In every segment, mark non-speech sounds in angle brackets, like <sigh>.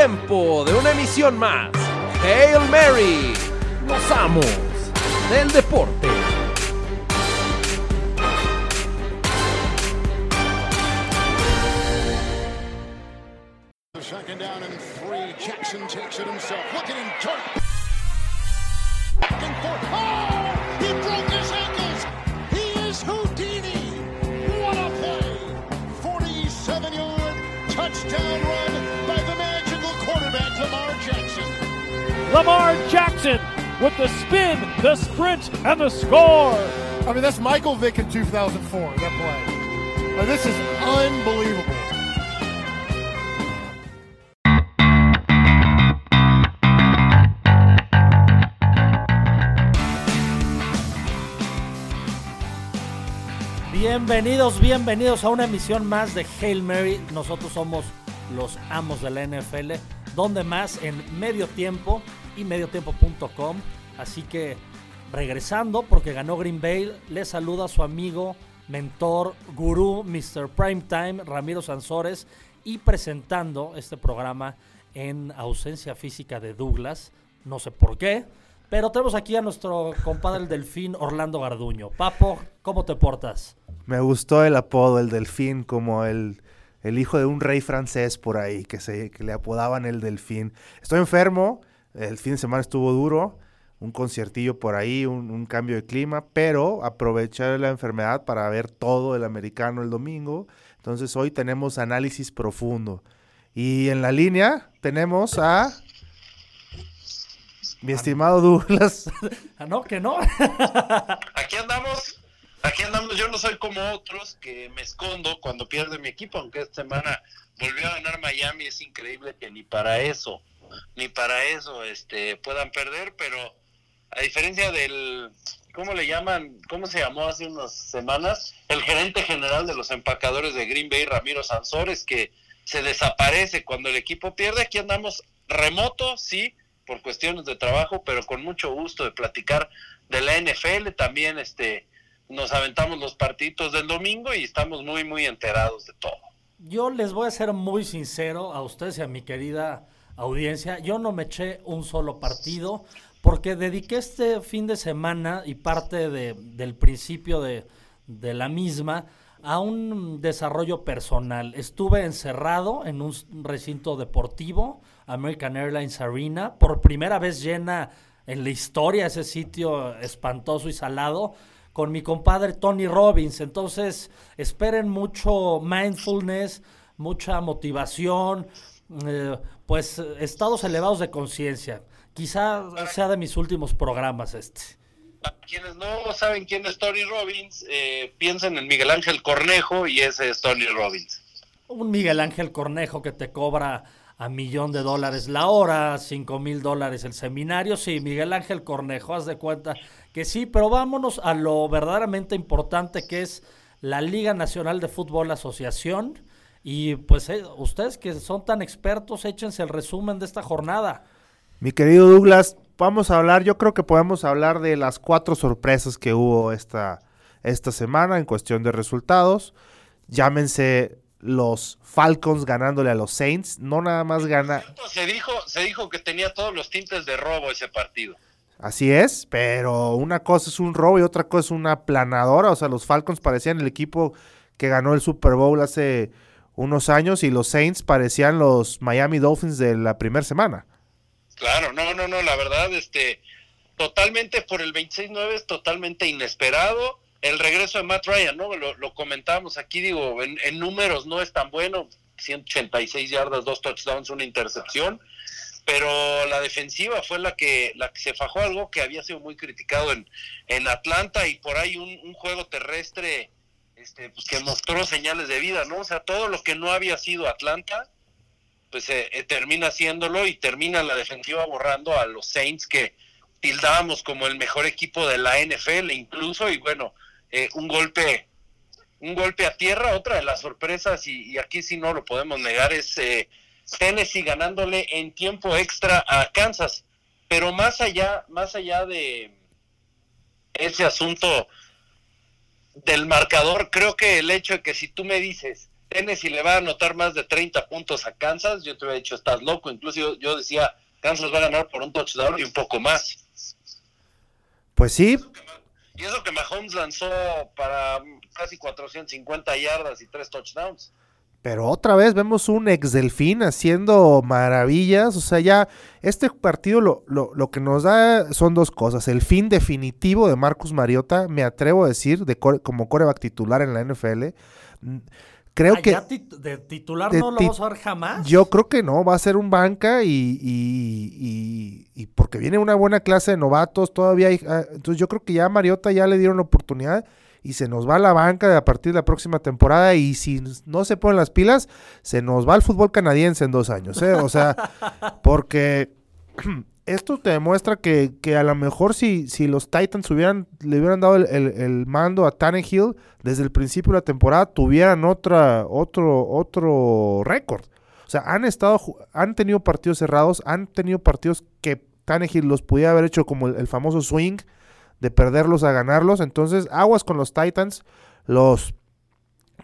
tiempo de una emisión más. Hail Mary, los amos del deporte. Second down and three. Jackson takes it himself. Look at him turn. Jackson with the spin, the sprint, and the score. I mean, that's Michael Vick in 2004, that play. Now, this is unbelievable. Bienvenidos, bienvenidos a una emisión más de Hail Mary. Nosotros somos los amos de la NFL, donde más en medio tiempo y mediotiempo.com. Así que regresando, porque ganó Green Bay, le saluda a su amigo, mentor, gurú, Mr. Primetime, Ramiro Sansores, y presentando este programa en ausencia física de Douglas. No sé por qué, pero tenemos aquí a nuestro compadre el delfín Orlando Garduño. Papo, ¿cómo te portas? Me gustó el apodo, el delfín, como el, el hijo de un rey francés por ahí, que, se, que le apodaban el delfín. Estoy enfermo, el fin de semana estuvo duro, un conciertillo por ahí, un, un cambio de clima, pero aproveché la enfermedad para ver todo el americano el domingo. Entonces hoy tenemos análisis profundo. Y en la línea tenemos a mi estimado Douglas. Ah, no, que no. aquí andamos, aquí andamos. Yo no soy como otros que me escondo cuando pierde mi equipo, aunque esta semana volvió a ganar Miami. Es increíble que ni para eso, ni para eso este, puedan perder, pero a diferencia del, ¿cómo le llaman? ¿Cómo se llamó hace unas semanas? El gerente general de los empacadores de Green Bay, Ramiro Sansores, que se desaparece cuando el equipo pierde. Aquí andamos remoto, sí, por cuestiones de trabajo, pero con mucho gusto de platicar de la NFL. También este nos aventamos los partidos del domingo y estamos muy, muy enterados de todo. Yo les voy a ser muy sincero a ustedes y a mi querida audiencia. Yo no me eché un solo partido porque dediqué este fin de semana y parte de, del principio de, de la misma a un desarrollo personal. Estuve encerrado en un recinto deportivo, American Airlines Arena, por primera vez llena en la historia ese sitio espantoso y salado, con mi compadre Tony Robbins. Entonces, esperen mucho mindfulness, mucha motivación, eh, pues estados elevados de conciencia. Quizá sea de mis últimos programas este. Para quienes no saben quién es Tony Robbins, eh, piensen en Miguel Ángel Cornejo y ese es Tony Robbins. Un Miguel Ángel Cornejo que te cobra a millón de dólares la hora, cinco mil dólares el seminario. Sí, Miguel Ángel Cornejo, haz de cuenta que sí, pero vámonos a lo verdaderamente importante que es la Liga Nacional de Fútbol Asociación. Y pues eh, ustedes que son tan expertos, échense el resumen de esta jornada. Mi querido Douglas, vamos a hablar, yo creo que podemos hablar de las cuatro sorpresas que hubo esta, esta semana en cuestión de resultados. Llámense los Falcons ganándole a los Saints, no nada más gana. Se dijo, se dijo que tenía todos los tintes de robo ese partido. Así es, pero una cosa es un robo y otra cosa es una planadora. O sea, los Falcons parecían el equipo que ganó el Super Bowl hace unos años y los Saints parecían los Miami Dolphins de la primera semana. Claro, no, no, no, la verdad, este, totalmente por el 26-9 es totalmente inesperado. El regreso de Matt Ryan, ¿no? Lo, lo comentábamos aquí, digo, en, en, números no es tan bueno, 186 yardas, dos touchdowns, una intercepción, pero la defensiva fue la que, la que se fajó algo que había sido muy criticado en, en Atlanta y por ahí un, un juego terrestre este, pues, que mostró señales de vida, ¿no? O sea, todo lo que no había sido Atlanta, pues eh, eh, termina haciéndolo y termina la defensiva borrando a los Saints que tildábamos como el mejor equipo de la NFL incluso y bueno, eh, un golpe un golpe a tierra, otra de las sorpresas y, y aquí sí no lo podemos negar es eh, Tennessee ganándole en tiempo extra a Kansas, pero más allá más allá de ese asunto del marcador, creo que el hecho de que si tú me dices Tennessee le va a anotar más de 30 puntos a Kansas, yo te hubiera dicho, estás loco. Incluso yo, yo decía, Kansas va a ganar por un touchdown y un poco más. Pues sí, Y eso que Mahomes lanzó para casi 450 yardas y tres touchdowns. Pero otra vez vemos un ex delfín haciendo maravillas. O sea, ya este partido lo, lo, lo que nos da son dos cosas. El fin definitivo de Marcus Mariota, me atrevo a decir, de core- como coreback titular en la NFL. Mm, Creo Ah, que ya tit- de titular de no lo vamos a ver jamás. yo creo que no, va a ser un banca y, y- y- y porque viene una buena clase de novatos, todavía hay, ah, entonces yo creo que ya a Mariota ya le dieron la oportunidad y se nos va a la banca de a partir de la próxima temporada y si no se ponen las pilas, se nos va al fútbol canadiense en dos años, ¿eh? O sea, <laughs> porque <clears throat> esto te demuestra que, que a lo mejor si, si los Titans hubieran, le hubieran dado el, el- el mando a Tannehill desde el principio de la temporada, tuvieran otra, otro, otro récord. O sea, han estado, han tenido partidos cerrados, han tenido partidos que Tannehill los pudiera haber hecho como el, el famoso swing de perderlos a ganarlos. Entonces, aguas con los Titans. Los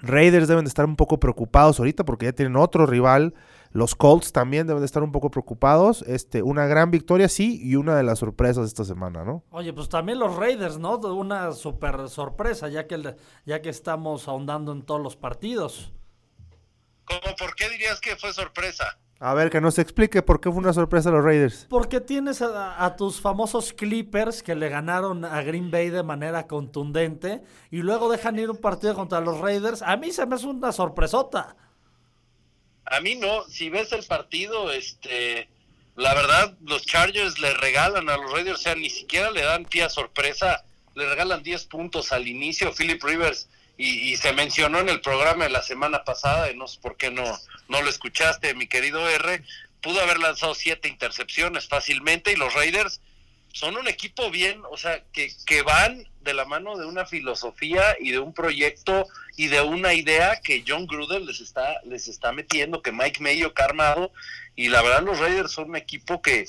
Raiders deben de estar un poco preocupados ahorita porque ya tienen otro rival. Los Colts también deben de estar un poco preocupados. Este, una gran victoria, sí, y una de las sorpresas de esta semana, ¿no? Oye, pues también los Raiders, ¿no? Una super sorpresa, ya que, el- ya que estamos ahondando en todos los partidos. ¿Cómo, ¿Por qué dirías que fue sorpresa? A ver, que nos explique por qué fue una sorpresa a los Raiders. Porque tienes a, a tus famosos Clippers que le ganaron a Green Bay de manera contundente y luego dejan ir un partido contra los Raiders. A mí se me hace una sorpresota. A mí no, si ves el partido, este, la verdad, los Chargers le regalan a los Raiders, o sea, ni siquiera le dan pie a sorpresa, le regalan 10 puntos al inicio, Philip Rivers, y, y se mencionó en el programa de la semana pasada, y no sé por qué no, no lo escuchaste, mi querido R, pudo haber lanzado siete intercepciones fácilmente, y los Raiders son un equipo bien, o sea, que, que van de la mano de una filosofía y de un proyecto y de una idea que John Gruden les está, les está metiendo, que Mike Mayo ha armado, y la verdad los Raiders son un equipo que,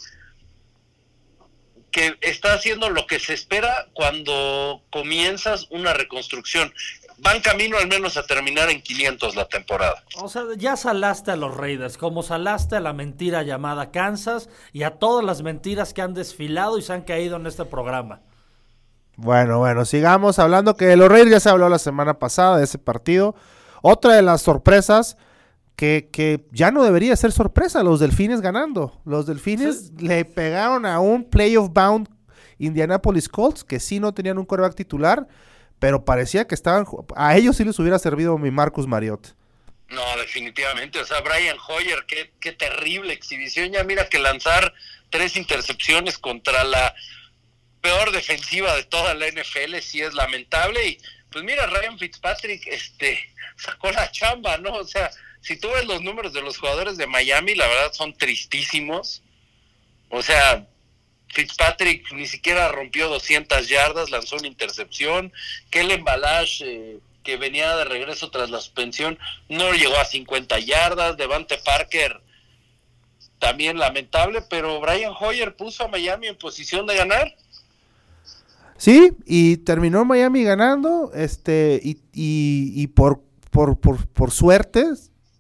que está haciendo lo que se espera cuando comienzas una reconstrucción. Van camino al menos a terminar en 500 la temporada. O sea, ya salaste a los Raiders, como salaste a la mentira llamada Kansas y a todas las mentiras que han desfilado y se han caído en este programa. Bueno, bueno, sigamos hablando que de los Raiders ya se habló la semana pasada de ese partido. Otra de las sorpresas que, que ya no debería ser sorpresa, los Delfines ganando. Los Delfines le pegaron a un playoff bound Indianapolis Colts, que sí no tenían un quarterback titular, pero parecía que estaban... A ellos sí les hubiera servido mi Marcus Mariota. No, definitivamente. O sea, Brian Hoyer, qué, qué terrible exhibición. Ya mira que lanzar tres intercepciones contra la peor defensiva de toda la NFL sí es lamentable. Y pues mira, Ryan Fitzpatrick este, <laughs> sacó la chamba, ¿no? O sea, si tú ves los números de los jugadores de Miami, la verdad son tristísimos. O sea, Fitzpatrick ni siquiera rompió 200 yardas, lanzó una intercepción. Kellen Balash, eh, que venía de regreso tras la suspensión, no llegó a 50 yardas. Devante Parker, también lamentable, pero Brian Hoyer puso a Miami en posición de ganar. Sí, y terminó Miami ganando, este, y, y- y por, por, por, por suerte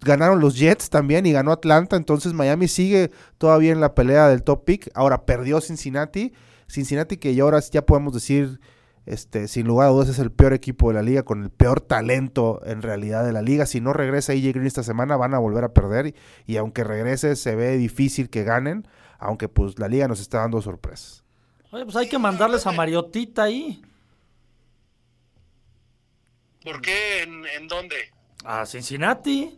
ganaron los Jets también y ganó Atlanta, entonces Miami sigue todavía en la pelea del top pick. Ahora perdió Cincinnati, Cincinnati que ya ahora ya podemos decir, este, sin lugar a dudas es el peor equipo de la liga, con el peor talento en realidad de la liga. Si no regresa AJ Green esta semana van a volver a perder y, y aunque regrese se ve difícil que ganen, aunque pues la liga nos está dando sorpresas. Oye, pues hay que mandarles a Mariotita ahí. ¿Por qué? ¿En, en dónde? A Cincinnati.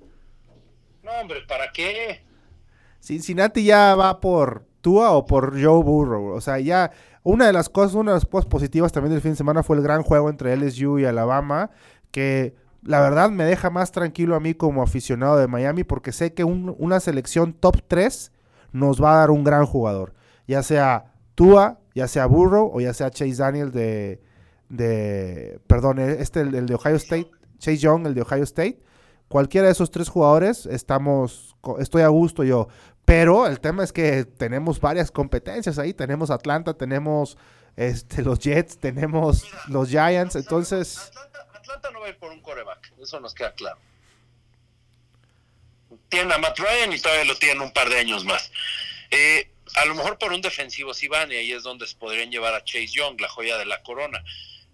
Hombre, ¿para qué? Cincinnati ya va por Tua o por Joe Burrow. O sea, ya una de las cosas, una de las cosas positivas también del fin de semana fue el gran juego entre LSU y Alabama, que la verdad me deja más tranquilo a mí como aficionado de Miami porque sé que un- una selección top 3 nos va a dar un gran jugador. Ya sea Tua, ya sea Burrow o ya sea Chase Daniel de, de perdón, este el de Ohio State, Chase Young, el de Ohio State. Cualquiera de esos tres jugadores estamos, estoy a gusto yo. Pero el tema es que tenemos varias competencias ahí. Tenemos Atlanta, tenemos este, <laughs> los Jets, tenemos los Giants. Entonces, Atlanta, Atlanta no va a ir por un coreback, eso nos queda claro. Tienen a Matt Ryan y todavía lo tienen un par de años más. Eh, a lo mejor por un defensivo sí van y ahí es donde se podrían llevar a Chase Young, la joya de la corona.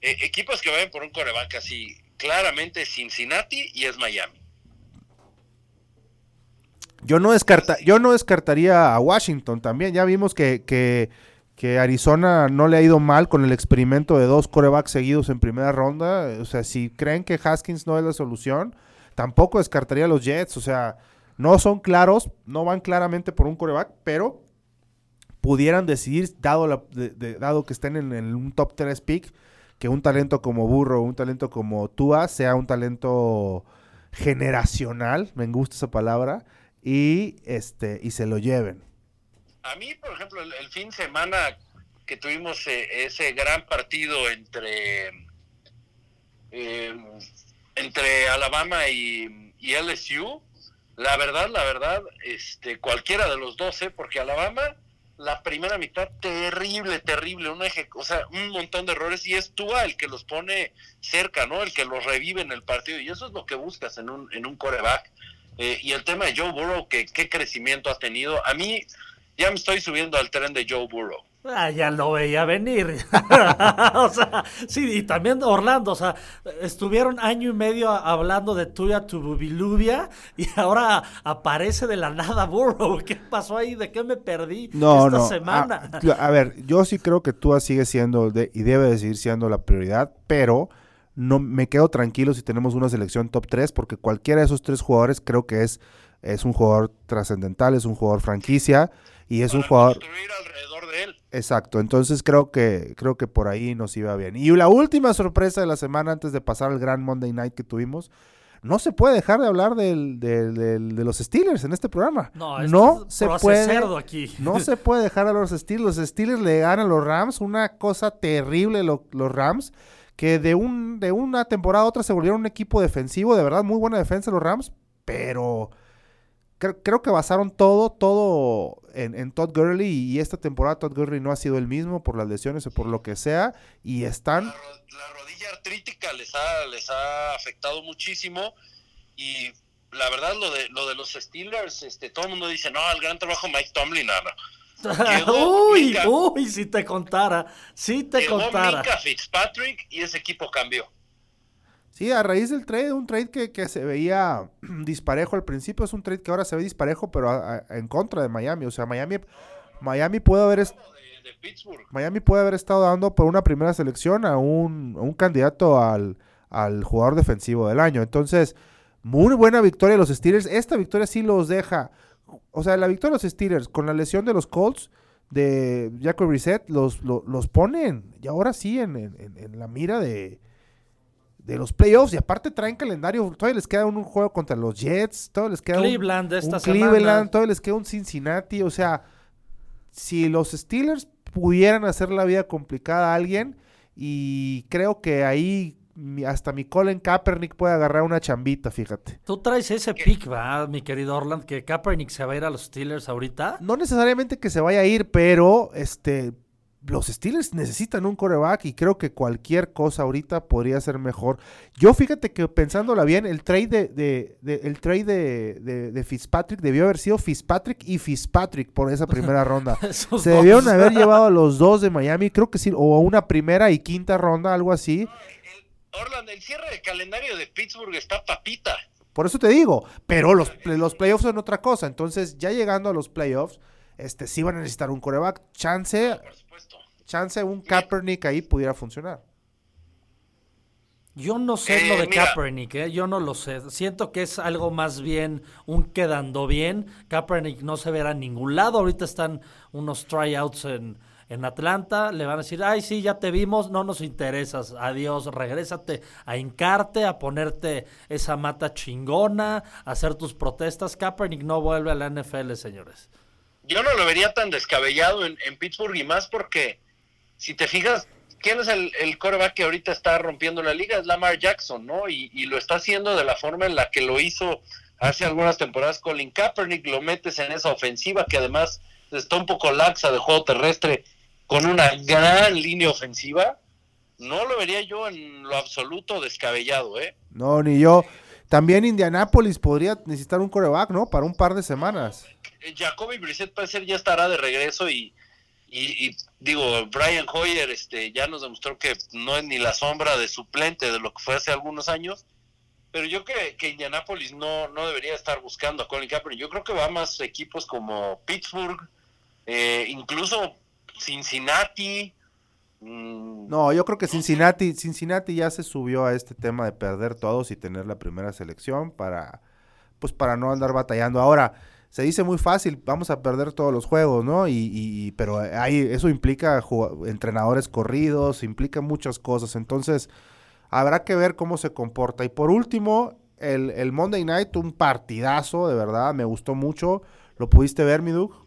Eh, equipos que vayan por un coreback así, claramente Cincinnati y es Miami. Yo no, descarta, yo no descartaría a Washington también. Ya vimos que, que, Arizona no le ha ido mal con el experimento de dos corebacks seguidos en primera ronda. O sea, si creen que Haskins no es la solución, tampoco descartaría a los Jets. O sea, no son claros, no van claramente por un coreback, pero pudieran decidir, dado, dado que estén en, en un top 3 pick, que un talento como Burro, un talento como Tua, sea un talento generacional, me gusta esa palabra, y este y se lo lleven. A mí, por ejemplo, el, fin de semana que tuvimos eh, ese gran partido entre eh, entre Alabama y, LSU, la verdad, la verdad, este, cualquiera de los dos, ¿eh? porque Alabama, la primera mitad, terrible, terrible, un eje, o sea, un montón de errores, y es Tua el que los pone cerca, ¿no? El que los revive en el partido, y eso es lo que buscas en un, en un coreback. Eh, y el tema de Joe Burrow, que qué crecimiento ha tenido. A mí ya me estoy subiendo al tren de Joe Burrow. Ah, ya lo veía venir. <laughs> o sea, sí, y también Orlando, o sea, estuvieron año y medio hablando de tuya tu bubilubia y ahora aparece de la nada Burrow. <laughs> ¿Qué pasó ahí? ¿De qué me perdí No, esta no. semana? A, a ver, yo sí creo que Tua sigue siendo de- y debe de seguir siendo la prioridad, pero no me quedo tranquilo si tenemos una selección top 3 porque cualquiera de esos tres jugadores creo que es es un jugador trascendental, es un jugador franquicia y es un jugador construir alrededor de él. Exacto, entonces creo que creo que por ahí nos iba bien. Y la última sorpresa de la semana antes de pasar al gran Monday Night que tuvimos, no se puede dejar de hablar del, del- del- de los Steelers en este programa. No, no es se puede cerdo aquí. no se <laughs> puede dejar a los Steelers. Los Steelers le ganan a los Rams, una cosa terrible lo- los Rams, que de un de una temporada a otra se volvieron un equipo defensivo, de verdad muy buena defensa los Rams, pero cre- creo que basaron todo todo en, en Todd Gurley y esta temporada Todd Gurley no ha sido el mismo por las lesiones o por lo que sea y están La, la rodilla artrítica les ha, les ha afectado muchísimo y la verdad lo de lo de los Steelers, este, todo el mundo dice, no, el gran trabajo Mike Tomlin, Ana. Llegó <laughs> uy, Minka. uy, si te contara, si te Llegó contara. Minka Fitzpatrick y ese equipo cambió. Sí, a raíz del trade, un trade que, que se veía <clears throat> disparejo al principio, es un trade que ahora se ve disparejo, pero a- a- en contra de Miami. O sea, Miami, Miami puede haber est- De, de Pittsburgh. Miami puede haber estado dando por una primera selección a un, a un candidato al, al jugador defensivo del año. Entonces, muy buena victoria de los Steelers. Esta victoria sí los deja. O sea, la victoria de los Steelers con la lesión de los Colts de Jacob Reset los, lo- los ponen y ahora sí en, en- la mira de, de los playoffs. Y aparte traen calendario. Todavía les queda un, un juego contra los Jets. Todavía les queda un- Cleveland un, esta Cleveland. semana. Todavía les queda un Cincinnati. O sea, si los Steelers pudieran hacer la vida complicada a alguien, y creo que ahí hasta mi Colin Kaepernick puede agarrar una chambita, fíjate. Tú traes ese pick, va, mi querido Orland, que Kaepernick se va a ir a los Steelers ahorita. No necesariamente que se vaya a ir, pero este los Steelers necesitan un coreback y creo que cualquier cosa ahorita podría ser mejor. Yo fíjate que pensándola bien, el trade de, de- de- el trade de, de- de Fitzpatrick debió haber sido Fitzpatrick y Fitzpatrick por esa primera <laughs> ronda. Se debieron haber llevado a los dos de Miami, creo que sí, o a una primera y quinta ronda, algo así. Orland, el cierre de calendario de Pittsburgh está papita. Por eso te digo, pero los, los playoffs son otra cosa. Entonces, ya llegando a los playoffs, este sí van a necesitar un coreback. Chance, Por supuesto. chance un Kaepernick ahí pudiera funcionar. Yo no sé Eh, lo de mira. Kaepernick, ¿eh? yo no lo sé. Siento que es algo más bien un quedando bien. Kaepernick no se verá en ningún lado. Ahorita están unos tryouts en, en Atlanta. Le van a decir, ay, sí, ya te vimos, no nos interesas. Adiós, regrésate a hincarte, a ponerte esa mata chingona, a hacer tus protestas. Kaepernick no vuelve a la NFL, señores. Yo no lo vería tan descabellado en, Pittsburgh y más porque, si te fijas, ¿quién es el, el quarterback que ahorita está rompiendo la liga? Es Lamar Jackson, ¿no? Y, y lo está haciendo de la forma en la que lo hizo hace algunas temporadas Colin Kaepernick. Lo metes en esa ofensiva que además está un poco laxa de juego terrestre con una gran línea ofensiva. No lo vería yo en lo absoluto descabellado, ¿eh? No, ni yo. también Indianapolis podría necesitar un coreback, ¿no? Para un par de semanas. Eh, Jacoby Brissett ser ya estará de regreso y, y, y, digo, Brian Hoyer este, ya nos demostró que no es ni la sombra de suplente de lo que fue hace algunos años, pero yo creo que Indianapolis no, no debería estar buscando a Colin Kaepernick. Yo creo que va más equipos como Pittsburgh, eh, incluso Cincinnati. mm, No, yo creo que Cincinnati, Cincinnati ya se subió a este tema de perder todos y tener la primera selección para, pues para no andar batallando. Ahora, se dice muy fácil, vamos a perder todos los juegos, ¿no? Y, y- pero ahí eso implica entrenadores corridos, implica muchas cosas. Entonces, habrá que ver cómo se comporta. Y por último, el, el Monday Night, un partidazo, de verdad, me gustó mucho. ¿Lo pudiste ver, mi Doug?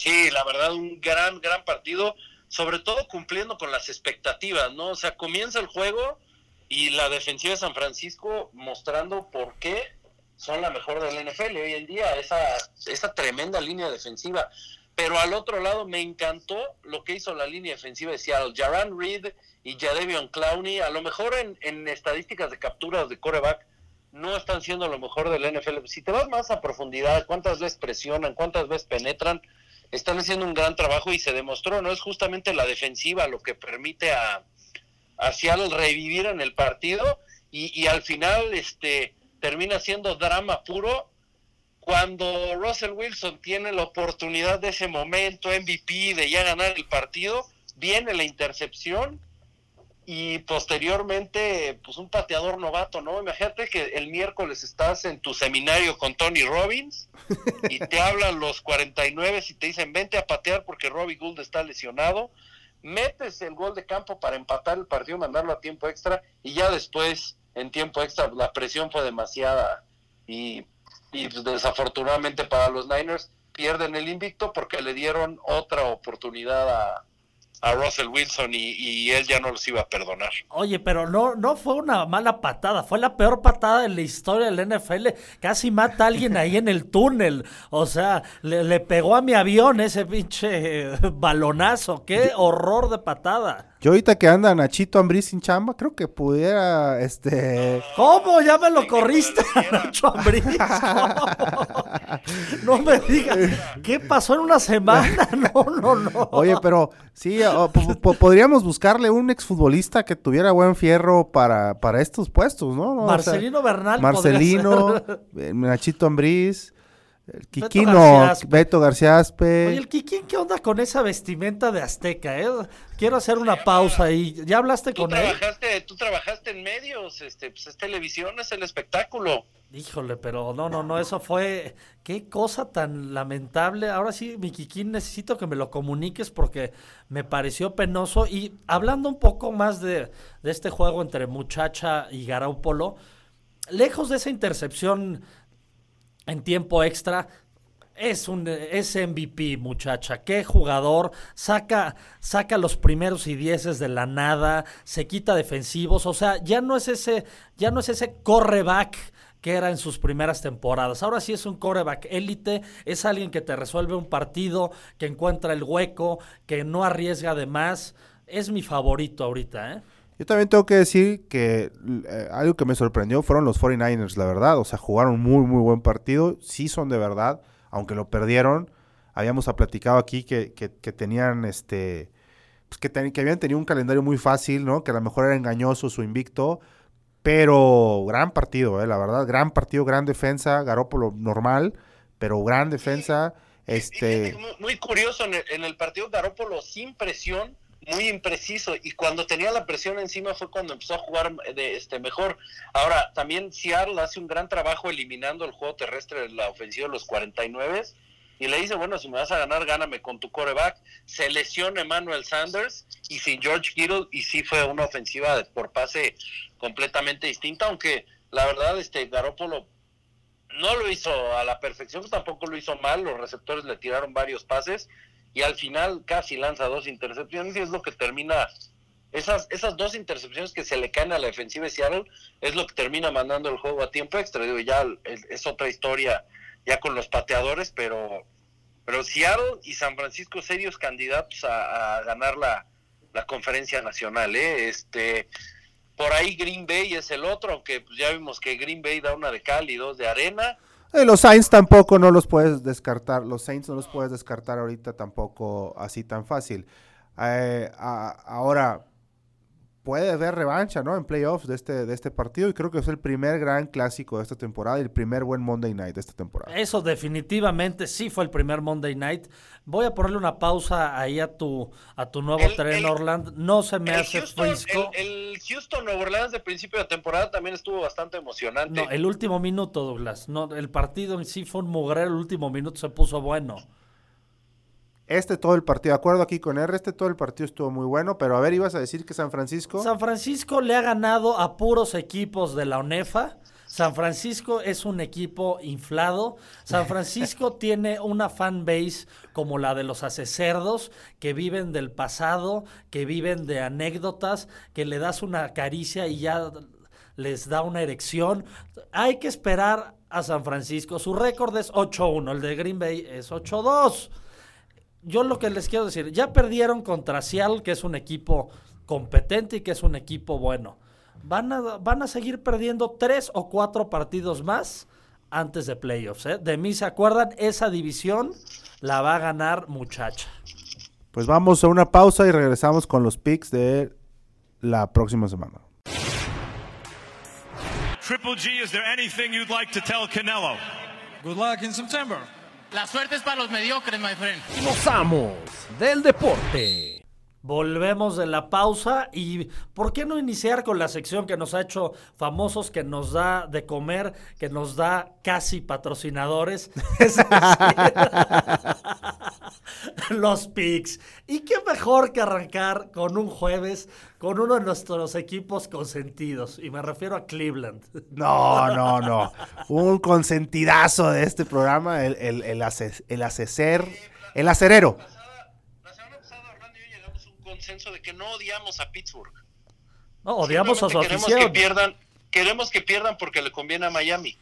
Sí, la verdad, un gran, gran partido, sobre todo cumpliendo con las expectativas, ¿no? O sea, comienza el juego y la defensiva de San Francisco mostrando por qué son la mejor del NFL hoy en día, esa, esa tremenda línea defensiva. Pero al otro lado me encantó lo que hizo la línea defensiva de Seattle. Jaran Reed y Jadevion Clowney, a lo mejor en, en estadísticas de capturas de coreback, no están siendo lo mejor del NFL. Si te vas más a profundidad, cuántas veces presionan, cuántas veces penetran, están haciendo un gran trabajo y se demostró, ¿no? Es justamente la defensiva lo que permite a, a Seattle revivir en el partido y, y al final este termina siendo drama puro cuando Russell Wilson tiene la oportunidad de ese momento MVP de ya ganar el partido, viene la intercepción y posteriormente pues un pateador novato, ¿no? Imagínate que el miércoles estás en tu seminario con Tony Robbins y te <laughs> hablan los 49 y te dicen vente a patear porque Robbie Gould está lesionado, metes el gol de campo para empatar el partido, mandarlo a tiempo extra y ya después en tiempo extra la presión fue demasiada y, y pues, desafortunadamente para los Niners pierden el invicto porque le dieron otra oportunidad a, a Russell Wilson y, y él ya no los iba a perdonar. Oye, pero no, no fue una mala patada, fue la peor patada de la historia del NFL. Casi mata a alguien ahí en el túnel. O sea, le, le pegó a mi avión ese pinche balonazo. Qué horror de patada. Yo ahorita que anda Nachito Ambriz sin chamba, creo que pudiera, este... ¿Cómo? Ya me lo corriste. Nacho Ambriz. <laughs> No me digas. ¿Qué pasó en una semana? <laughs> No, no, no. Oye, pero sí, o- po- po- podríamos buscarle un exfutbolista que tuviera buen fierro para, para estos puestos, ¿no? No, o sea, Marcelino Bernal. Marcelino, ser. eh, Nachito Ambriz, el García Aspe. Beto García Aspe. Oye, el Kikín, ¿qué onda con esa vestimenta de azteca? eh? Quiero hacer una pausa ahí. ¿Ya hablaste Tú con él? trabajaste, tú trabajaste en medios, este, pues es televisión, es el espectáculo. Híjole, pero no, no, no, eso fue. Qué cosa tan lamentable. Ahora sí, mi Kikín, necesito que me lo comuniques porque me pareció penoso. Y hablando un poco más de, de este juego entre Muchacha y Garáupolo, lejos de esa intercepción en tiempo extra. Es un es MVP, muchacha. Qué jugador. Saca, saca los primeros y dieces de la nada. Se quita defensivos. O sea, ya no es ese, ya no es ese correback que era en sus primeras temporadas. Ahora sí es un coreback élite, es alguien que te resuelve un partido, que encuentra el hueco, que no arriesga de más. Es mi favorito ahorita, ¿eh? Yo también tengo que decir que eh, algo que me sorprendió fueron los 49ers, la verdad. O sea, jugaron muy, muy buen partido. Sí son de verdad, aunque lo perdieron. Habíamos platicado aquí que, que- que tenían este. Pues que, ten- que habían tenido un calendario muy fácil, ¿no? Que a lo mejor era engañoso su invicto. Pero gran partido, eh, la verdad. Gran partido, gran defensa. Garópolo normal, pero gran defensa. Este. muy, muy curioso, en el, en el partido Garópolo sin presión, muy impreciso, y cuando tenía la presión encima fue cuando empezó a jugar de este mejor. Ahora, también Seattle hace un gran trabajo eliminando el juego terrestre de la ofensiva de los 49 y le dice, bueno, si me vas a ganar, gáname con tu coreback. Se lesiona Emmanuel Sanders y sin George Kittle, y sí fue una ofensiva por pase completamente distinta, aunque la verdad, este Garópolo no lo hizo a la perfección, tampoco lo hizo mal, los receptores le tiraron varios pases y al final casi lanza dos intercepciones y es lo que termina, esas, esas dos intercepciones que se le caen a la defensiva de Seattle es lo que termina mandando el juego a tiempo extra, digo, ya es, otra historia ya con los pateadores, pero, pero Seattle y San Francisco serios candidatos a, a ganar la, la conferencia nacional, ¿eh? este por ahí Green Bay es el otro, aunque pues, ya vimos que Green Bay da una de cal y dos de arena. Eh, los Saints tampoco no los puedes descartar. Los Saints no los puedes descartar ahorita tampoco así tan fácil. Eh, ahora, puede haber revancha, ¿no? En playoffs de este, de este partido. Y creo que es el primer gran clásico de esta temporada y el primer buen Monday night de esta temporada. Eso definitivamente sí fue el primer Monday Night. Voy a ponerle una pausa ahí a tu a tu nuevo El- tren el- Orland. No se me hace Houston, frisco. el, el Houston Nueva Orleans de principio de temporada también estuvo bastante emocionante. No, el último minuto, Douglas. No, el partido en sí fue un mugrero. El último minuto se puso bueno. Este todo el partido, de acuerdo aquí con R, este todo el partido estuvo muy bueno. Pero a ver, ibas a decir que San Francisco. San Francisco le ha ganado a puros equipos de la ONEFA. San Francisco es un equipo inflado. San Francisco <laughs> tiene una fan base como la de los acecerdos, que viven del pasado, que viven de anécdotas, que le das una caricia y ya les da una erección. Hay que esperar a San Francisco. Su récord es 8-1, el de Green Bay es 8-2 yo lo que les quiero decir, ya perdieron contra Seattle, que es un equipo competente y que es un equipo bueno. Van a, van a seguir perdiendo tres o cuatro partidos más antes de playoffs. ¿eh? De mí se acuerdan, esa división la va a ganar muchacha. Pues vamos a una pausa y regresamos con los picks de la próxima semana. Triple G, is there anything you'd like to tell Canelo? Good luck in September. La suerte es para los mediocres, my friend. Los amos del deporte. Volvemos de la pausa y ¿por qué no iniciar con la sección que nos ha hecho famosos, que nos da de comer, que nos da casi patrocinadores? <laughs> <laughs> Los picks. Y qué mejor que arrancar con un jueves con uno de nuestros equipos consentidos. Y me refiero a Cleveland. No, no, no. Un consentidazo de este programa, el, el, el, el acerero. La semana pasada Orlando y yo llegamos a un consenso de que no odiamos a Pittsburgh. No, odiamos a su queremos que pierdan, queremos que pierdan porque le conviene a Miami.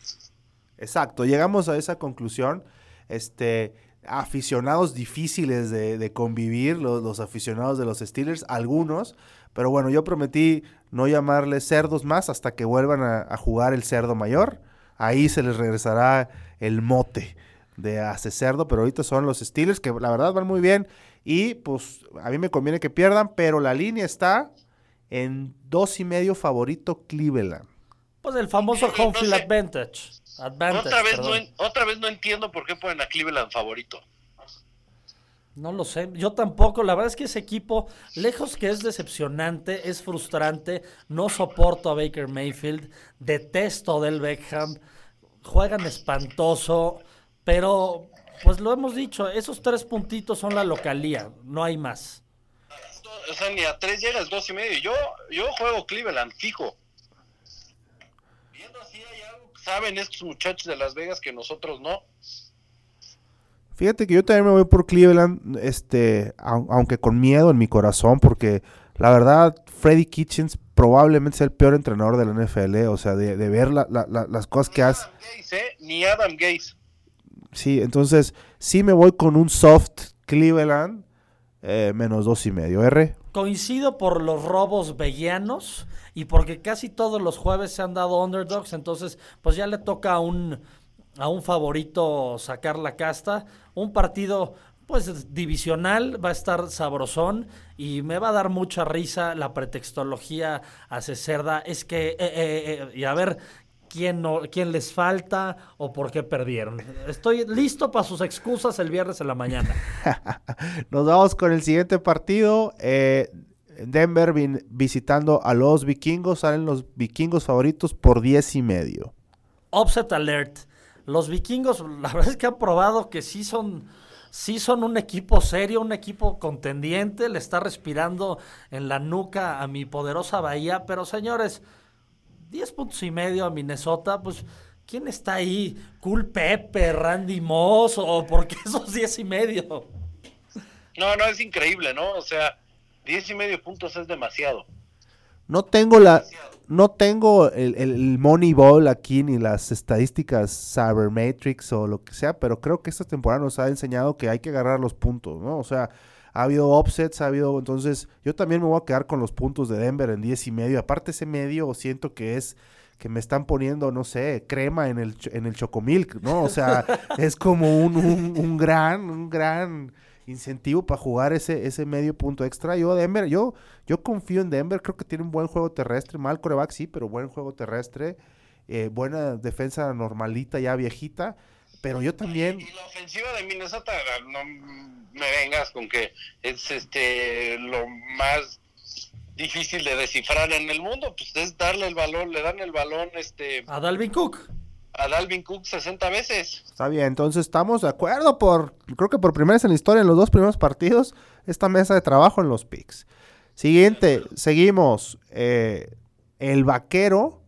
Exacto, llegamos a esa conclusión. Este, aficionados difíciles de, de convivir, los, los aficionados de los Steelers, algunos. Pero bueno, yo prometí no llamarles cerdos más hasta que vuelvan a, a jugar el cerdo mayor. Ahí se les regresará el mote de hace cerdo, pero ahorita son los Steelers que la verdad van muy bien. Y pues a mí me conviene que pierdan, pero la línea está en dos y medio favorito Cleveland. Pues el famoso No home field advantage. Advantage, Otra vez, no, perdón. otra vez no entiendo por qué ponen a Cleveland favorito. No lo sé, yo tampoco. La verdad es que ese equipo, lejos que es decepcionante, es frustrante. No soporto a Baker Mayfield, detesto del Beckham, juegan espantoso, pero pues lo hemos dicho, esos tres puntitos son la localía, no hay más. O sea, ni a tres llegas, dos y medio. Yo, yo juego Cleveland, fijo. Viendo así hay algo que saben estos muchachos de Las Vegas que nosotros no. Fíjate que yo también me voy por Cleveland, este, au- aunque con miedo en mi corazón, porque la verdad, Freddy Kitchens probablemente sea el peor entrenador de la NFL, o sea, de, de ver la- la- la- las cosas que hace. Adam ¿eh? Ni Adam Gaze. Sí, entonces sí me voy con un soft Cleveland, eh, menos dos y medio. R. Coincido por los robos veguianos y porque casi todos los jueves se han dado underdogs, entonces pues ya le toca a un, a un favorito sacar la casta. Un partido pues divisional, va a estar sabrosón y me va a dar mucha risa la pretextología hace cerda. Es que, eh, eh, eh, y a ver, ¿quién, no, quién les falta o por qué perdieron? Estoy listo para sus excusas el viernes en la mañana. <laughs> Nos vamos con el siguiente partido. eh, Denver visitando a los vikingos. Salen los vikingos favoritos por 10 y medio. Offset alert. Los vikingos, la verdad es que han probado que sí son, sí son un equipo serio, un equipo contendiente. Le está respirando en la nuca a mi poderosa Bahía. Pero señores, 10 puntos y medio a Minnesota, pues. ¿Quién está ahí? ¿Cool Pepe, Randy Moss o por qué esos 10 y medio? No, no, es increíble, ¿no? O sea, diez y medio puntos es demasiado. No tengo la. No tengo el, el, el Moneyball aquí ni las estadísticas Cybermatrix o lo que sea, pero creo que esta temporada nos ha enseñado que hay que agarrar los puntos, ¿no? O sea, ha habido offsets, ha habido, entonces yo también me voy a quedar con los puntos de Denver en 10 y medio. Aparte ese medio siento que es que me están poniendo, no sé, crema en el, en el chocomilk, ¿no? O sea, <laughs> es como un, un- un gran, un gran incentivo para jugar ese, ese medio punto extra. Yo, Denver, yo, yo confío en Denver, creo que tiene un buen juego terrestre, mal coreback sí, pero buen juego terrestre, eh, buena defensa normalita, ya viejita, pero yo también... Y la ofensiva de Minnesota, no me vengas con que es este lo más difícil de descifrar en el mundo, pues es darle el balón, le dan el balón este A Dalvin Cook. a Dalvin Cook 60 veces. Está bien, entonces estamos de acuerdo por, creo que por primera vez en la historia, en los dos primeros partidos, esta mesa de trabajo en los picks. Siguiente, seguimos. eh, el vaquero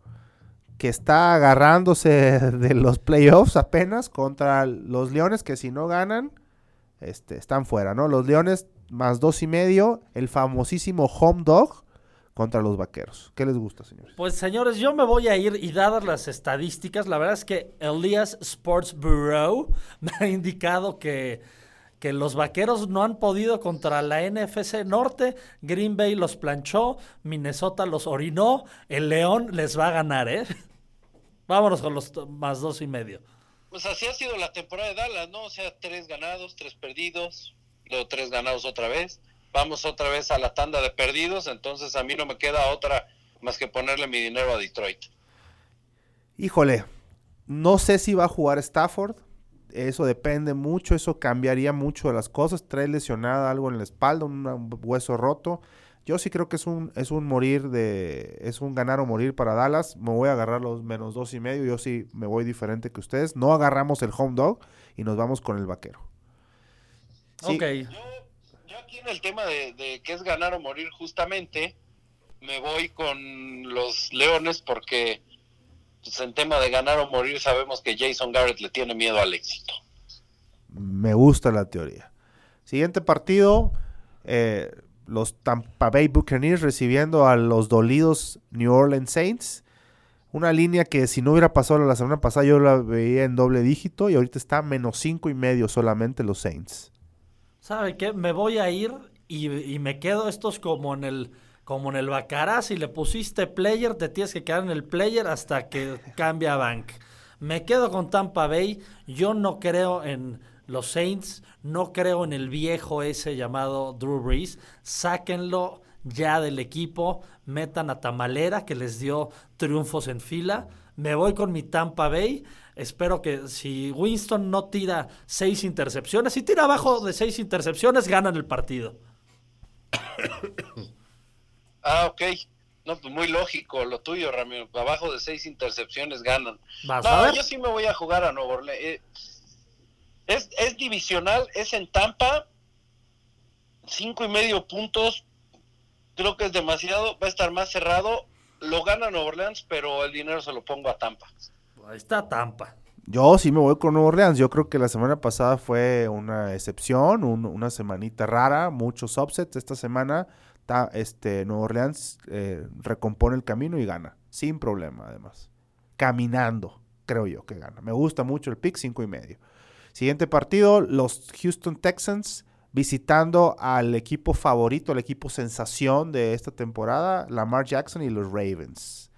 que está agarrándose <laughs> de los playoffs apenas contra los Leones que si no ganan, este, están fuera, ¿no? Los Leones más dos y medio, el famosísimo home dog contra los vaqueros. ¿Qué les gusta, señores? Pues señores, yo me voy a ir y dadas las estadísticas, la verdad es que Elias Sports Bureau <laughs> me ha indicado que, que los vaqueros no han podido contra la NFC Norte, Green Bay los planchó, Minnesota los orinó, el León les va a ganar, ¿eh? <laughs> Vámonos con los más dos y medio. Pues así ha sido la temporada de Dallas, ¿no? O sea, tres ganados, tres perdidos, luego tres ganados otra vez. Vamos otra vez a la tanda de perdidos, entonces a mí no me queda otra más que ponerle mi dinero a Detroit. Híjole, no sé si va a jugar Stafford. Eso depende mucho, eso cambiaría mucho de las cosas. Trae lesionada algo en la espalda, un hueso roto. Yo sí creo que es un, es un morir de. Es un ganar o morir para Dallas. Me voy a agarrar los menos dos y medio. Yo sí me voy diferente que ustedes. No agarramos el home dog y nos vamos con el vaquero. Sí. Ok. Yo aquí en el tema de, de que es ganar o morir justamente, me voy con los Leones porque pues, en tema de ganar o morir sabemos que Jason Garrett le tiene miedo al éxito. Me gusta la teoría. Siguiente partido. eh, los Tampa Bay Buccaneers recibiendo a los dolidos New Orleans Saints. Una línea que si no hubiera pasado la semana pasada yo la veía en doble dígito y ahorita está menos cinco y medio solamente los Saints. ¿Sabe qué? Me voy a ir y, me quedo estos como en el como en el Bacará. Si le pusiste player, te tienes que quedar en el player hasta que cambia a bank. Me quedo con Tampa Bay. Yo no creo en los Saints. No creo en el viejo ese llamado Drew Brees. Sáquenlo ya del equipo. Metan a Tamalera, que les dio triunfos en fila. Me voy con mi Tampa Bay. Espero que si Winston no tira seis intercepciones, si tira abajo de seis intercepciones, ganan el partido. <coughs> Ah, ok. No, pues muy lógico lo tuyo, Ramiro. Abajo de seis intercepciones ganan. No, yo sí me voy a jugar a Nuevo Orleans. Es, es divisional, es en Tampa. Cinco y medio puntos. Creo que es demasiado. Va a estar más cerrado. Lo gana Nuevo Orleans, pero el dinero se lo pongo a Tampa. Ahí está Tampa. Yo sí me voy con Nueva Orleans. Yo creo que la semana pasada fue una excepción, un- una semanita rara, muchos upsets. Esta semana ta- este, Nueva Orleans eh, recompone el camino y gana, sin problema además. Caminando, creo yo que gana. Me gusta mucho el pick, cinco y medio. Siguiente partido, los Houston Texans visitando al equipo favorito, al equipo sensación de esta temporada, Lamar Jackson y los Ravens.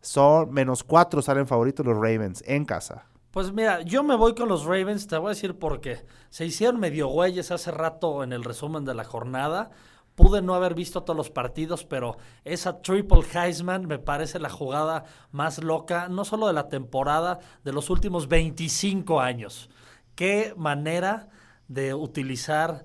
Son menos cuatro salen favoritos los Ravens en casa. Pues mira, yo me voy con los Ravens, te voy a decir por qué. Se hicieron medio güeyes hace rato en el resumen de la jornada. Pude no haber visto todos los partidos, pero esa triple Heisman me parece la jugada más loca, no solo de la temporada, de los últimos 25 años. Qué manera de utilizar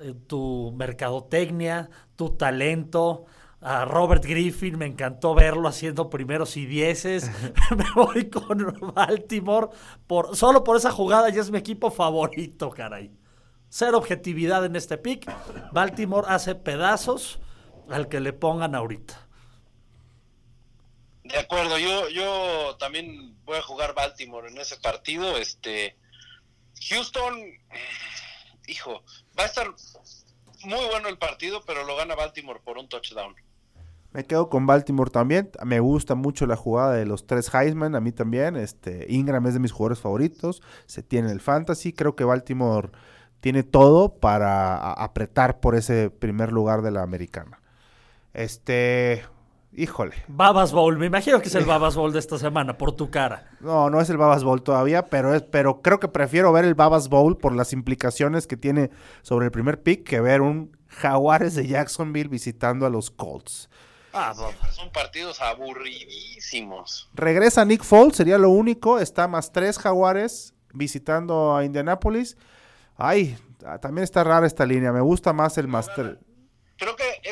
eh, tu mercadotecnia, tu talento. A Robert Griffin me encantó verlo haciendo primeros y dieces. <laughs> <laughs> me voy con Baltimore por solo por esa jugada ya es mi equipo favorito, caray. Cero objetividad en este pick. Baltimore hace pedazos al que le pongan ahorita. De acuerdo, yo, yo también voy a jugar Baltimore en ese partido. Este Houston, eh, hijo, va a estar muy bueno el partido, pero lo gana Baltimore por un touchdown. Me quedo con Baltimore también. Me gusta mucho la jugada de los tres Heisman, a mí también. Este, Ingram es de mis jugadores favoritos. Se tiene el fantasy. Creo que Baltimore tiene todo para apretar por ese primer lugar de la americana. Este, híjole. Babas Bowl, me imagino que es el Babas Bowl de esta semana, por tu cara. No, no es el Babas Bowl todavía, pero es, pero creo que prefiero ver el Babas Bowl por las implicaciones que tiene sobre el primer pick que ver un Jaguares de Jacksonville visitando a los Colts. Ah, Son partidos aburridísimos. Regresa Nick Foles, sería lo único. Está más tres Jaguares visitando a Indianapolis. Ay, también está rara esta línea. Me gusta más el más tres.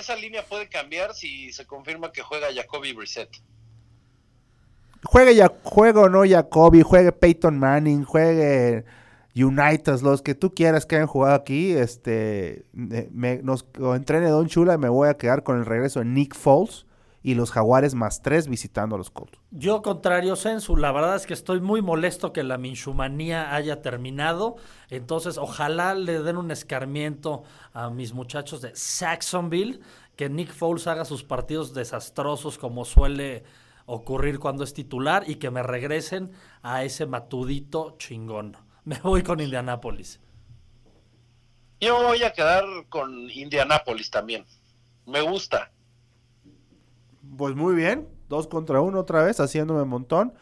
Esa línea puede cambiar si se confirma que juega Jacoby Brissett. Juegue ya, juegue o no Jacoby, juegue Peyton Manning, juegue United, los que tú quieras que hayan jugado aquí. Este, me, nos o entrene Don Chula me voy a quedar con el regreso de Nick Foles y los Jaguares más tres visitando a los Colts. Yo, contrario, Sensu, la verdad es que estoy muy molesto que la Minshumanía haya terminado. Entonces, ojalá le den un escarmiento a mis muchachos de Saxonville, que Nick Foles haga sus partidos desastrosos como suele ocurrir cuando es titular y que me regresen a ese matudito chingón. <laughs> Me voy con Indianápolis. Yo voy a quedar con Indianapolis también. Me gusta. Pues muy bien, dos contra uno otra vez, haciéndome un montón.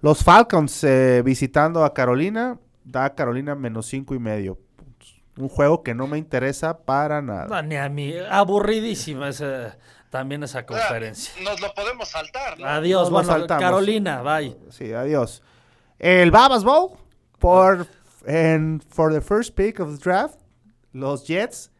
Los Falcons eh, visitando a Carolina, da a Carolina menos cinco y medio. Un juego que no me interesa para nada. No, ni a mí. Aburridísima también esa conferencia. nos lo podemos saltar, ¿no? Adiós, nos bueno. Carolina, bye. Sí, adiós. El Babas Bowl, por, en, for the first pick of the draft, los Jets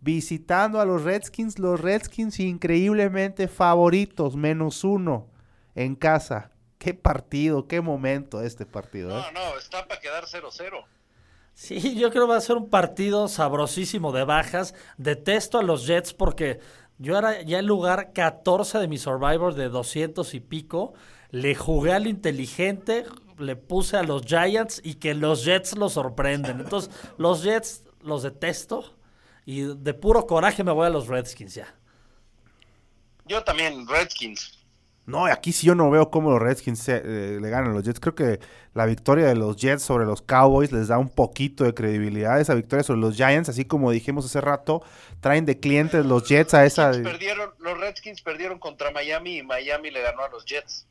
visitando a los Redskins. Los Redskins increíblemente favoritos, menos uno en casa. Qué partido, qué momento este partido. ¿eh? No, no, está para quedar 0-0. Sí, yo creo que va a ser un partido sabrosísimo de bajas. Detesto a los Jets porque yo era ya el lugar 14 de mi Survivor de 200 y pico. Le jugué al inteligente, le puse a los Giants y que los Jets lo sorprenden. Entonces, los Jets los detesto y de puro coraje me voy a los Redskins ya. Yo también, Redskins. No, aquí sí yo no veo cómo los Redskins se- eh, le ganan a los Jets. Creo que la victoria de los Jets sobre los Cowboys les da un poquito de credibilidad. Esa victoria sobre los Giants, así como dijimos hace rato, traen de clientes los Jets a esa... Perdieron, los Redskins perdieron contra Miami y Miami le ganó a los Jets.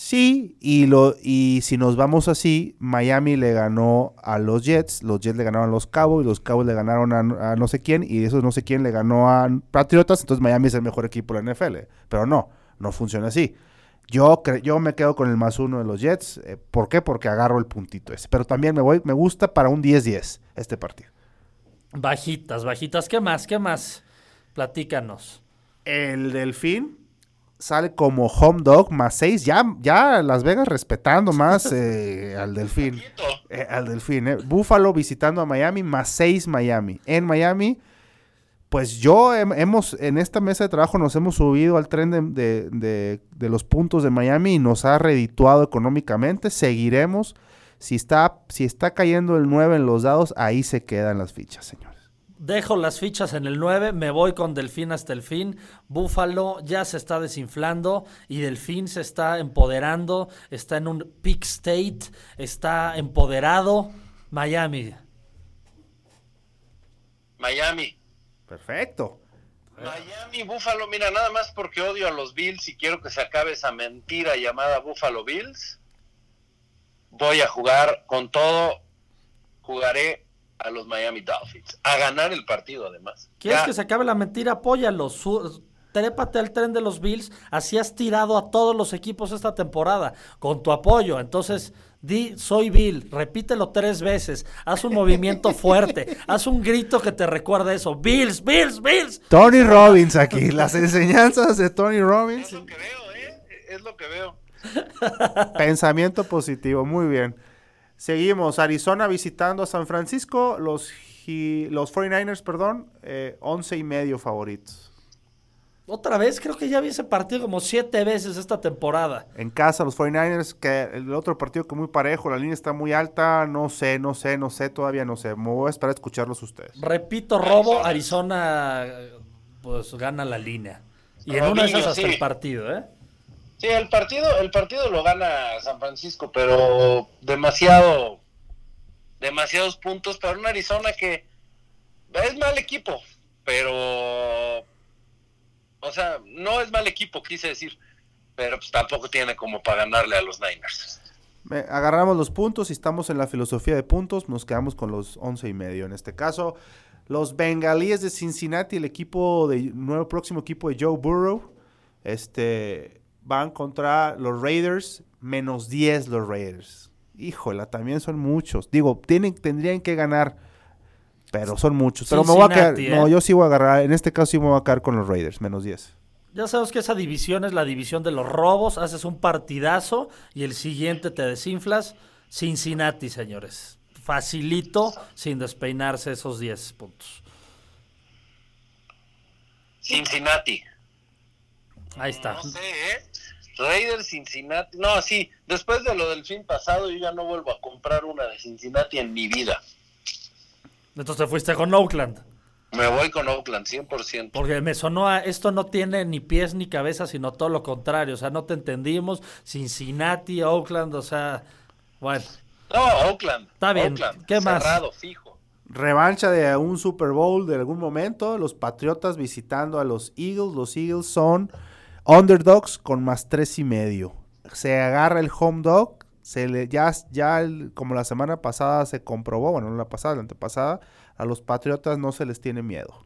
Sí, y, lo, y si nos vamos así, Miami le ganó a los Jets, los Jets le ganaron a los Cowboys, los Cowboys le ganaron a, a no sé quién, y esos no sé quién le ganó a Patriotas, entonces Miami es el mejor equipo de la NFL. Pero no, no funciona así. Yo, cre- yo me quedo con el más uno de los Jets. eh, ¿Por qué? Porque agarro el puntito ese. Pero también me voy, me gusta para un 10-10 este partido. Bajitas, bajitas. ¿Qué más? ¿Qué más? Platícanos. El Delfín sale como home dog más 6. Ya, ya Las Vegas respetando más <laughs> eh, al Delfín. Eh, al Delfín. Eh. Buffalo visitando a Miami más 6 Miami. En Miami, pues yo hem- hemos, en esta mesa de trabajo nos hemos subido al tren de, de- de- de los puntos de Miami y nos ha redituado económicamente. Seguiremos. Si está, si está cayendo el 9 en los dados, ahí se quedan las fichas, señores. Dejo las fichas en el 9, me voy con Delfín hasta el fin. Búfalo ya se está desinflando y Delfín se está empoderando, está en un peak state, está empoderado. Miami. Miami. Perfecto. Miami, Buffalo, mira, nada más porque odio a los Bills y quiero que se acabe esa mentira llamada Buffalo Bills. Voy a jugar con todo, jugaré a los Miami Dolphins, a ganar el partido además. ¿Quieres Ya, que se acabe la mentira? Apóyalo. Su- trépate al tren de los Bills. Así has tirado a todos los equipos esta temporada. Con tu apoyo. Entonces, di, soy Bill. Repítelo tres veces. Haz un movimiento <laughs> fuerte. Haz un grito que te recuerde eso. Bills, Bills, Bills. Tony Robbins <laughs> aquí. Las enseñanzas de Tony Robbins. Es lo que veo, ¿eh? Es lo que veo. <laughs> Pensamiento positivo, muy bien. Seguimos, Arizona visitando a San Francisco, los, los 49ers, perdón, eh, 11 y medio favoritos. Otra vez, creo que ya vi ese partido como siete veces esta temporada. En casa los 49ers, que el otro partido que muy parejo, la línea está muy alta, no sé, no sé, no sé, todavía no sé. Me voy a esperar a escucharlos ustedes. Repito, robo, Arizona pues gana la línea. Y en una de esas hasta sí. el partido, ¿eh? Sí, el partido, el partido lo gana San Francisco, pero demasiado demasiados puntos para un Arizona que es mal equipo, pero, o sea, no es mal equipo, quise decir, pero pues tampoco tiene como para ganarle a los Niners. Agarramos los puntos y estamos en la filosofía de puntos, nos quedamos con los once y medio. En este caso, los Bengalíes de Cincinnati, el equipo de nuevo próximo equipo de Joe Burrow, este van contra los Raiders, menos 10 los Raiders. Híjola, también son muchos. Digo, tienen, tendrían que ganar, pero son muchos. Pero me voy a quedar, no, ¿eh? yo sí voy a agarrar, en este caso sí me voy a quedar con los Raiders, menos 10. Ya sabes que esa división es la división de los robos. Haces un partidazo y el siguiente te desinflas. Cincinnati, señores. Facilito, sin despeinarse esos 10 puntos. Cincinnati. Ahí está. No sé, ¿eh? Raiders, Cincinnati. No, sí, después de lo del fin pasado, yo ya no vuelvo a comprar una de Cincinnati en mi vida. Entonces te fuiste con Oakland. Me voy con Oakland, 100%. Porque me sonó a esto no tiene ni pies ni cabeza, sino todo lo contrario. O sea, no te entendimos. Cincinnati, Oakland, o sea, bueno. No, Oakland. Está bien. Oakland, ¿Qué más? cerrado, fijo. Revancha de un Super Bowl de algún momento. Los Patriotas visitando a los Eagles. Los Eagles son underdogs con más tres y medio. Se agarra el home dog. Se le, ya, ya el- como la semana pasada se comprobó, bueno, no la pasada, la antepasada, a los Patriotas no se les tiene miedo.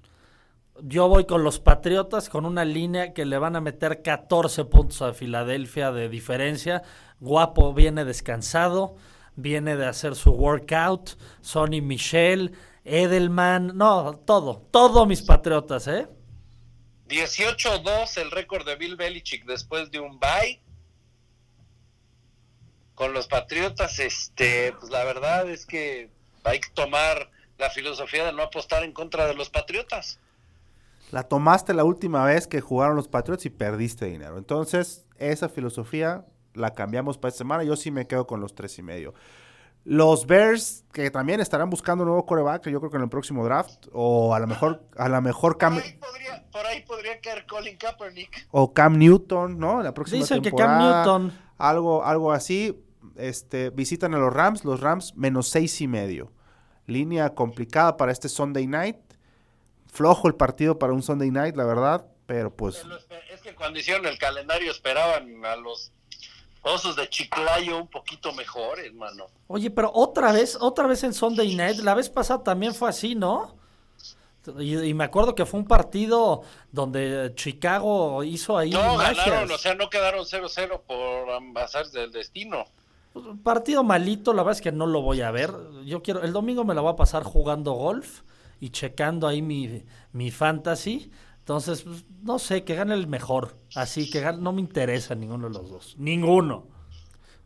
Yo voy con los Patriotas con una línea que le van a meter 14 puntos a Filadelfia de diferencia. Guapo viene descansado, viene de hacer su workout. Sonny Michel, Edelman, no, todo, todo mis Patriotas, ¿eh? 18-2 el récord de Bill Belichick después de un bye. Con los Patriotas, este, pues la verdad es que hay que tomar la filosofía de no apostar en contra de los Patriotas. La tomaste la última vez que jugaron los Patriots y perdiste dinero. Entonces, esa filosofía la cambiamos para esta semana. Yo sí me quedo con los tres y medio. Los Bears, que también estarán buscando un nuevo coreback, yo creo que en el próximo draft, o a lo mejor, a lo mejor Cam, Por ahí podría, por ahí podría caer Colin Kaepernick. o Cam Newton, ¿no? En la próxima Dicen que Cam Newton. Algo, algo así. Este, visitan a los Rams, los Rams menos seis y medio. Línea complicada para este Sunday night. Flojo el partido para un Sunday night, la verdad, pero pues Es que cuando hicieron el calendario esperaban a los osos de Chiclayo un poquito mejor, hermano. Oye, pero otra vez, otra vez en Sunday Night, la vez pasada también fue así, ¿no? Y, y me acuerdo que fue un partido donde Chicago hizo ahí No, magias. ganaron, o sea, no quedaron 0-0 por ambasar del destino. Partido malito, la verdad es que no lo voy a ver. Yo quiero, el domingo me la voy a pasar jugando golf y checando ahí mi, mi fantasy. Entonces, pues, no sé, que gane el mejor. Así que gane- no me interesa ninguno de los dos. Ninguno.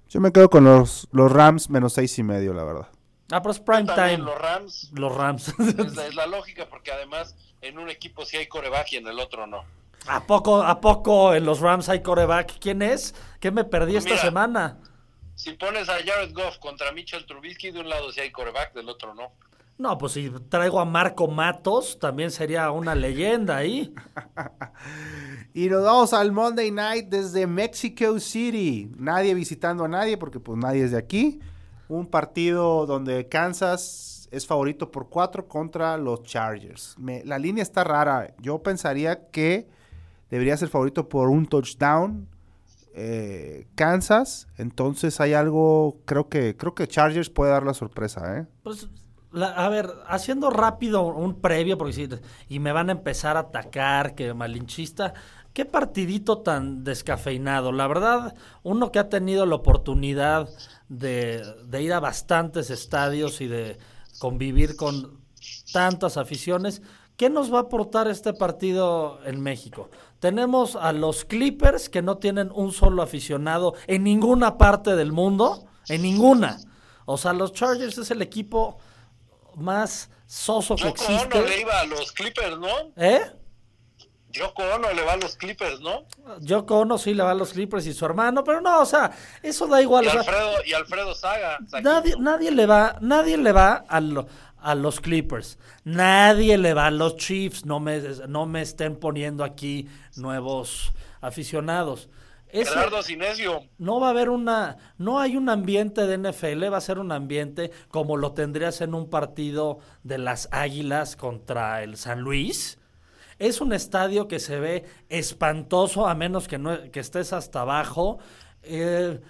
yo me quedo con los, los Rams menos seis y medio, la verdad. Ah, pero es prime time. los Rams, Los Rams. es la, es la <laughs> lógica, porque además en un equipo sí hay coreback y en el otro no. ¿A poco, ¿A poco en los Rams hay coreback? ¿Quién es? ¿Qué me perdí Pues esta mira. semana? Si pones a Jared Goff contra Mitchell Trubisky, de un lado sí hay coreback, del otro no. No, pues si traigo a Marco Matos, también sería una leyenda ahí. <laughs> Y nos vamos al Monday Night desde Mexico City. Nadie visitando a nadie porque pues nadie es de aquí. Un partido donde Kansas es favorito por cuatro contra los Chargers. Me- la línea está rara. Yo pensaría que debería ser favorito por un touchdown. eh, Kansas, entonces hay algo, creo que creo que Chargers puede dar la sorpresa, ¿eh? Pues, la- a ver, haciendo rápido un previo, porque si, y me van a empezar a atacar, que malinchista. Qué partidito tan descafeinado. La verdad, uno que ha tenido la oportunidad de, de ir a bastantes estadios y de convivir con tantas aficiones, ¿qué nos va a aportar este partido en México? Tenemos a los Clippers que no tienen un solo aficionado en ninguna parte del mundo, en ninguna. O sea, los Chargers es el equipo más soso que Yoko Ono le existe. iba a los Clippers, ¿no? ¿Eh? Yoko Ono le va a los Clippers, ¿no? Yoko Ono sí le va a los Clippers y su hermano, pero no, o sea, eso da igual. Y o sea, Alfredo, y Alfredo Saga. nadie, nadie le va, nadie le va a, lo- a los Clippers, nadie le va a los Chiefs, no me, no me estén poniendo aquí nuevos aficionados. Ese- Gerardo Sinesio. no va a haber una, no hay un ambiente de NFL, va a ser un ambiente como lo tendrías en un partido de las Águilas contra el San Luis. Es un estadio que se ve espantoso a menos que, no, que estés hasta abajo. Eh,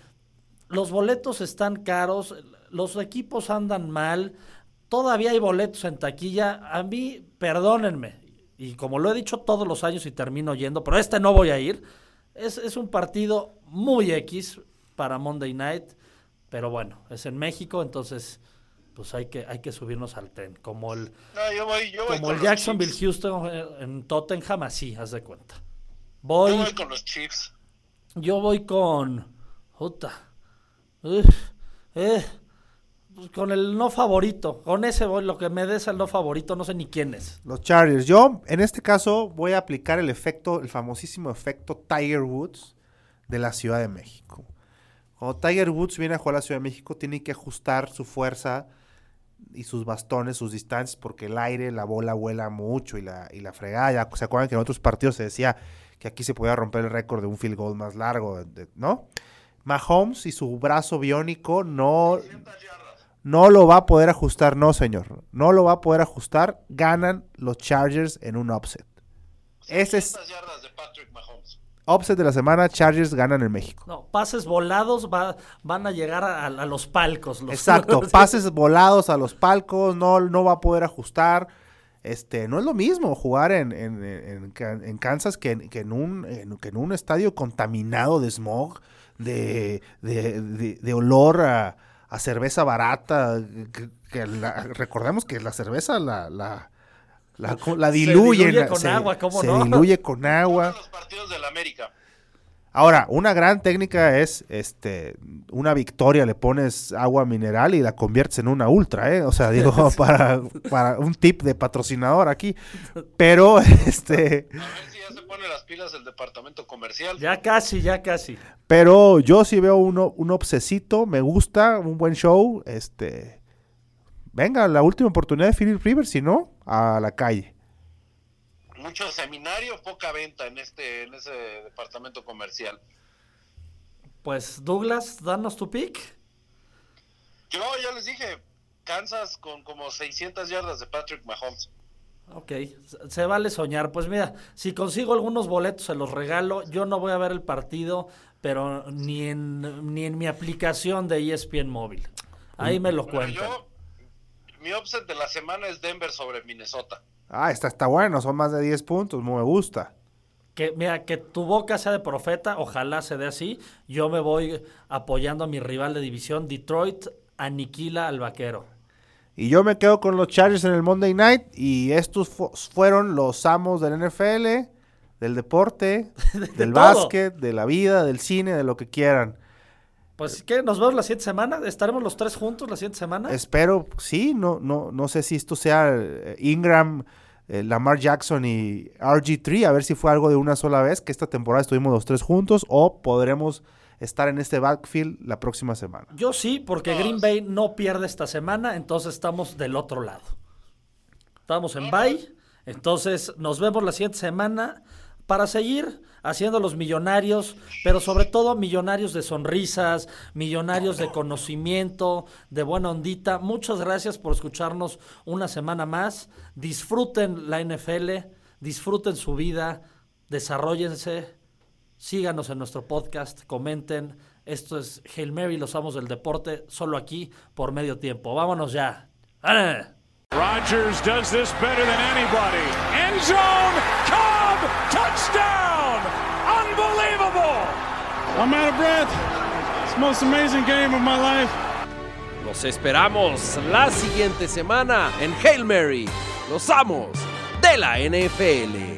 los boletos están caros, los equipos andan mal, todavía hay boletos en taquilla. A mí, perdónenme, y como lo he dicho todos los años y termino yendo, pero este no voy a ir. Es, es un partido muy X para Monday Night, pero bueno, es en México, entonces pues hay que, hay que subirnos al tren. Como el, No, yo voy, yo voy como el Jacksonville Chiefs. Houston eh, en Tottenham, así, haz de cuenta. Yo Voy, voy con los Chiefs. yo voy con. Uf, eh, con el no favorito. Con ese voy, lo que me des el no favorito, no sé ni quién es. Los Chargers. Yo, en este caso, voy a aplicar el efecto, el famosísimo efecto Tiger Woods de la Ciudad de México. Cuando Tiger Woods viene a jugar a la Ciudad de México, tiene que ajustar su fuerza y sus bastones, sus distancias, porque el aire, la bola vuela mucho y la, y la fregada. Ya se acuerdan que en otros partidos se decía que aquí se podía romper el récord de un field goal más largo, ¿no? Mahomes y su brazo biónico no, no lo va a poder ajustar, no, señor. No lo va a poder ajustar. Ganan los Chargers en un upset. Ese es 600 yardas de Patrick Mahomes. upset de la semana. Chargers ganan en México. No, pases volados va- van a llegar a, a los palcos. los- Exacto, <laughs> pases volados a los palcos, no, no va a poder ajustar. Este, no es lo mismo jugar en, en- en- Kansas que, en, que en un, en- que en un estadio contaminado de smog, de, de- de- de olor a, a cerveza barata. que- que la- recordemos que la cerveza la, la, la, la Se diluyen. diluye con se- agua, ¿cómo se no? diluye con agua. Todos los partidos del América. Ahora, una gran técnica es, este, una victoria, le pones agua mineral y la conviertes en una ultra, ¿eh? O sea, digo, <laughs> para, para un tip de patrocinador aquí. Pero, <laughs> este, A ver si ya se pone las pilas el departamento comercial. Ya casi, ya casi. pero yo sí veo uno, un obsesito, me gusta, un buen show, este, venga, la última oportunidad de Philip Rivers, si no, a la calle. Mucho seminario, poca venta en este en ese departamento comercial. Pues Douglas, danos tu pick. Yo ya les dije, Kansas con como 600 yardas de Patrick Mahomes. Ok, se- vale soñar. Pues mira, si consigo algunos boletos se los regalo. Yo no voy a ver el partido, pero ni en, ni en mi aplicación de ESPN móvil. Ahí me lo cuentan. yo, mi upset de la semana es Denver sobre Minnesota. Ah, está, está bueno, son más de 10 puntos, me gusta. Que, mira, que tu boca sea de profeta, ojalá se dé así. Yo me voy apoyando a mi rival de división. Detroit aniquila al vaquero. Y yo me quedo con los Chargers en el Monday Night. Y estos fu- fueron los amos del NFL, del deporte, <laughs> del todo. básquet, de la vida, del cine, de lo que quieran. Pues, ¿qué? ¿Nos vemos la siguiente semana? ¿Estaremos los tres juntos la siguiente semana? Espero, sí, no, no, no sé si esto sea eh, Ingram, eh, Lamar Jackson y RG3, a ver si fue algo de una sola vez, que esta temporada estuvimos los tres juntos, o podremos estar en este backfield la próxima semana. Yo sí, porque Green Bay no pierde esta semana, entonces estamos del otro lado. Estamos en Bay, entonces nos vemos la siguiente semana para seguir haciendo los millonarios, pero sobre todo millonarios de sonrisas, millonarios de conocimiento, de buena ondita. Muchas gracias por escucharnos una semana más. Disfruten la NFL, disfruten su vida, desarrollense. Síganos en nuestro podcast, comenten. Esto es Hail Mary, los amos del deporte, solo aquí por medio tiempo. Vámonos ya. ¡Ale! Rodgers does this better than anybody. End zone, Cobb, touchdown! Unbelievable! I'm out of breath. It's the most amazing game of my life. Los esperamos la siguiente semana en Hail Mary, los amos de la NFL.